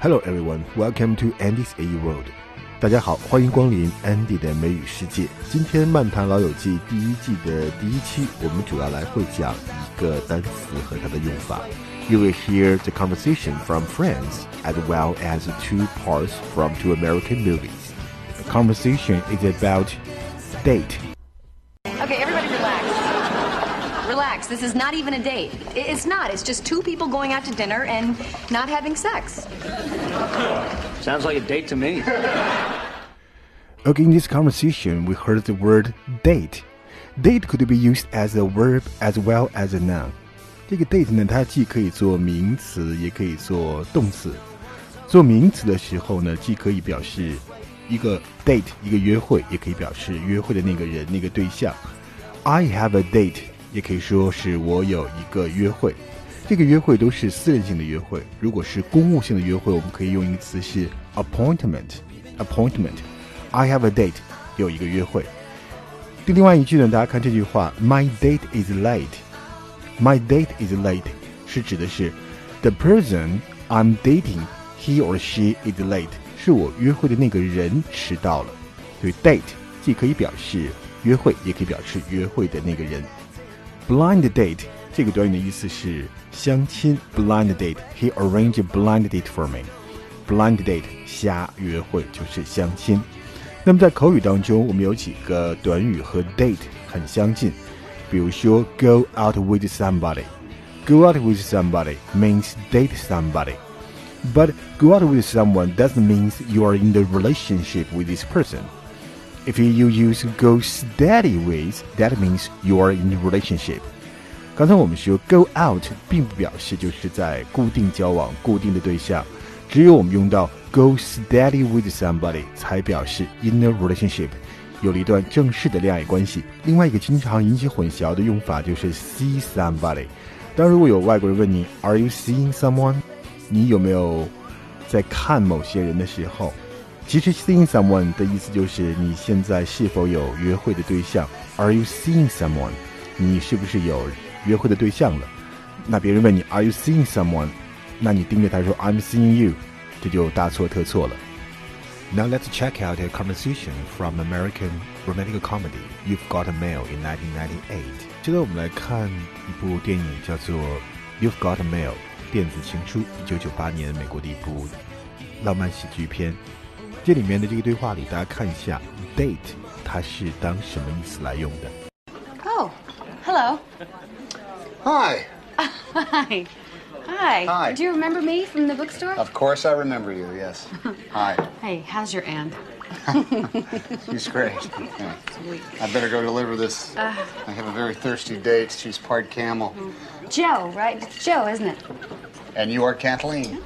Hello everyone, welcome to Andy's A World. 大家好，欢迎光临 Andy 的美语世界。今天漫谈老友记第一季的第一期，我们主要来会讲一个单词和它的用法。You will hear the conversation from friends as well as two parts from two American movies. The conversation is about date. Okay, everybody relax. Relax. This is not even a date. I- It's not. It's just two people going out to dinner and not having sex. Sounds like a date to me. Okay, in this conversation, we heard the word date. Date could be used as a verb as well as a noun. 这个 date 呢，它既可以做名词，也可以做动词。做名词的时候呢，既可以表示一个 date 一个约会，也可以表示约会的那个人、那个对象。I have a date， 也可以说是我有一个约会。这个约会都是私人性的约会。如果是公务性的约会，我们可以用一个词是 appointment。appointment。I have a date，有一个约会。另外一句呢，大家看这句话，My date is late。My date is late 是指的是 the person I'm dating he or she is late，是我约会的那个人迟到了。所以 date 既可以表示约会，也可以表示约会的那个人。Blind date 这个短语的意思是相亲。Blind date he arranged a blind date for me。Blind date 瞎约会就是相亲。那么在口语当中，我们有几个短语和 date 很相近，比如说 go out with somebody。Go out with somebody means date somebody. But go out with someone doesn't mean you are in the relationship with this person. If you use go steady with, that means you are in a relationship. 刚才我们说 go out 并不表示就是在固定交往、固定的对象，只有我们用到 go steady with somebody 才表示 in a relationship，有了一段正式的恋爱关系。另外一个经常引起混淆的用法就是 see somebody。当如果有外国人问你 Are you seeing someone？你有没有在看某些人的时候？其实 seeing someone 的意思就是你现在是否有约会的对象？Are you seeing someone？你是不是有约会的对象了？那别人问你 Are you seeing someone？那你盯着他说 I'm seeing you，这就大错特错了。Now let's check out a conversation from American romantic comedy You've Got a Mail in 1998. 接着我们来看一部电影，叫做 You've Got a Mail 电子情书，一九九八年美国的一部浪漫喜剧片。这里面的这个对话里，大家看一下 date 它是当什么意思来用的。 Oh, hello. Hi. Hi. Hi. Hi. Do you remember me from the bookstore? Of course I remember you, yes. Hi. Hey, how's your aunt? She's great. Yeah. I better go deliver this. I have a very thirsty date. She's part camel. Joe, right? It's Joe, isn't it? And you are Kathleen.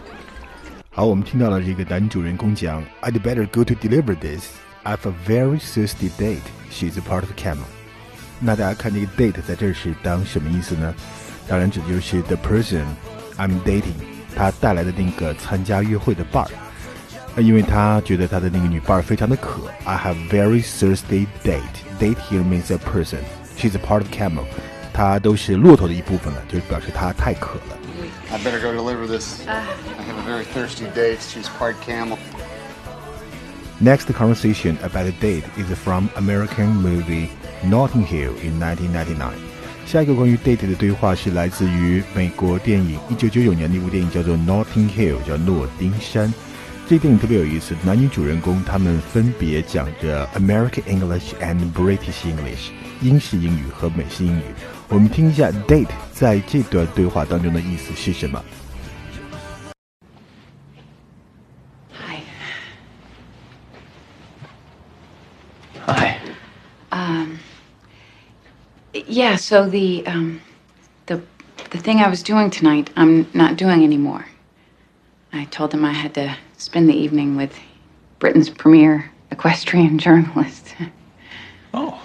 好，我们听到了这个男主人公讲，I'd better go to deliver this. I've a very thirsty date. She's a part of camel. 那大家看这个 date 在这儿是当什么意思呢？当然指的就是 the person I'm dating，他带来的那个参加约会的伴儿。因为他觉得他的那个女伴儿非常的渴，I have very thirsty date. Date here means a person. She's a part of camel. 她都是骆驼的一部分了，就是表示她太渴了。I better go deliver this. I have a very thirsty date. She's part camel. Next conversation about a date is from American movie Notting Hill in 1999. 下一个关于 date 的对话是来自于美国电影1999年的一部电影，叫做 Notting Hill，叫诺丁山。这电影特别有意思，男女主人公他们分别讲着 American English and British English， 英式英语和美式英语。我们听一下 date 在这段对话当中的意思是什么。 Hi. Hi. Um, yeah. So the um, the the thing I was doing tonight, I'm not doing anymore. I told them I had to spend the evening with Britain's premier equestrian journalist. Oh.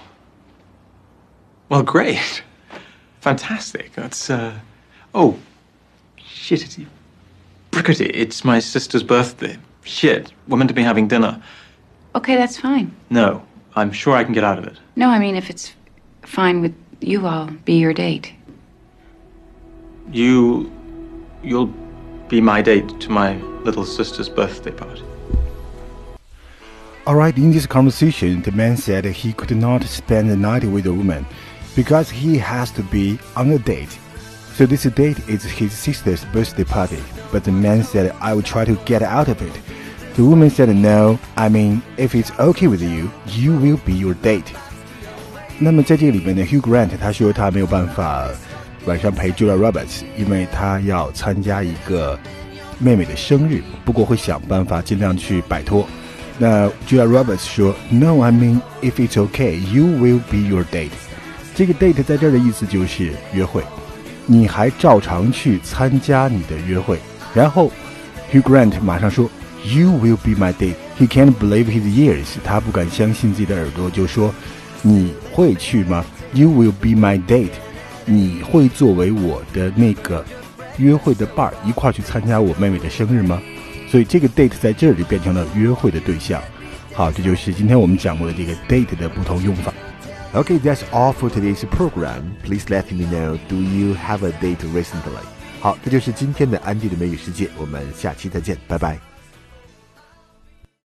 Well, great. Fantastic. That's, uh. Oh. Shit, it's. Brickety, it's my sister's birthday. Shit, we're meant to be having dinner. Okay, that's fine. No, I'm sure I can get out of it. No, I mean if it's fine with you, I'll be your date. You. You'll be my date to my little sister's birthday party. Alright, in this conversation, the man said he could not spend the night with the woman because he has to be on a date. So this date is his sister's birthday party. But the man said, I will try to get out of it. The woman said, No, I mean, if it's okay with you, you will be your date. 那么在这里面呢，Hugh Grant 他说他没有办法晚上陪 Julia Roberts，因为他要参加一个妹妹的生日，不过会想办法尽量去摆脱。那 Julia Roberts 说，No, I mean if it's okay, you will be your date。 这个 date 在这儿的意思就是约会，你还照常去参加你的约会。然后 Hugh Grant 马上说，You will be my date。He can't believe his ears，他不敢相信自己的耳朵，就说，你会去吗？You will be my date。你会作为我的那个约会的伴儿一块儿去参加我妹妹的生日吗？所以这个 date 在这里变成了约会的对象。好，这就是今天我们讲过的这个 date 的不同用法。Okay, that's all for today's program. Please let me know, do you have a date recently? 好，这就是今天的安迪的美语世界，我们下期再见，拜拜。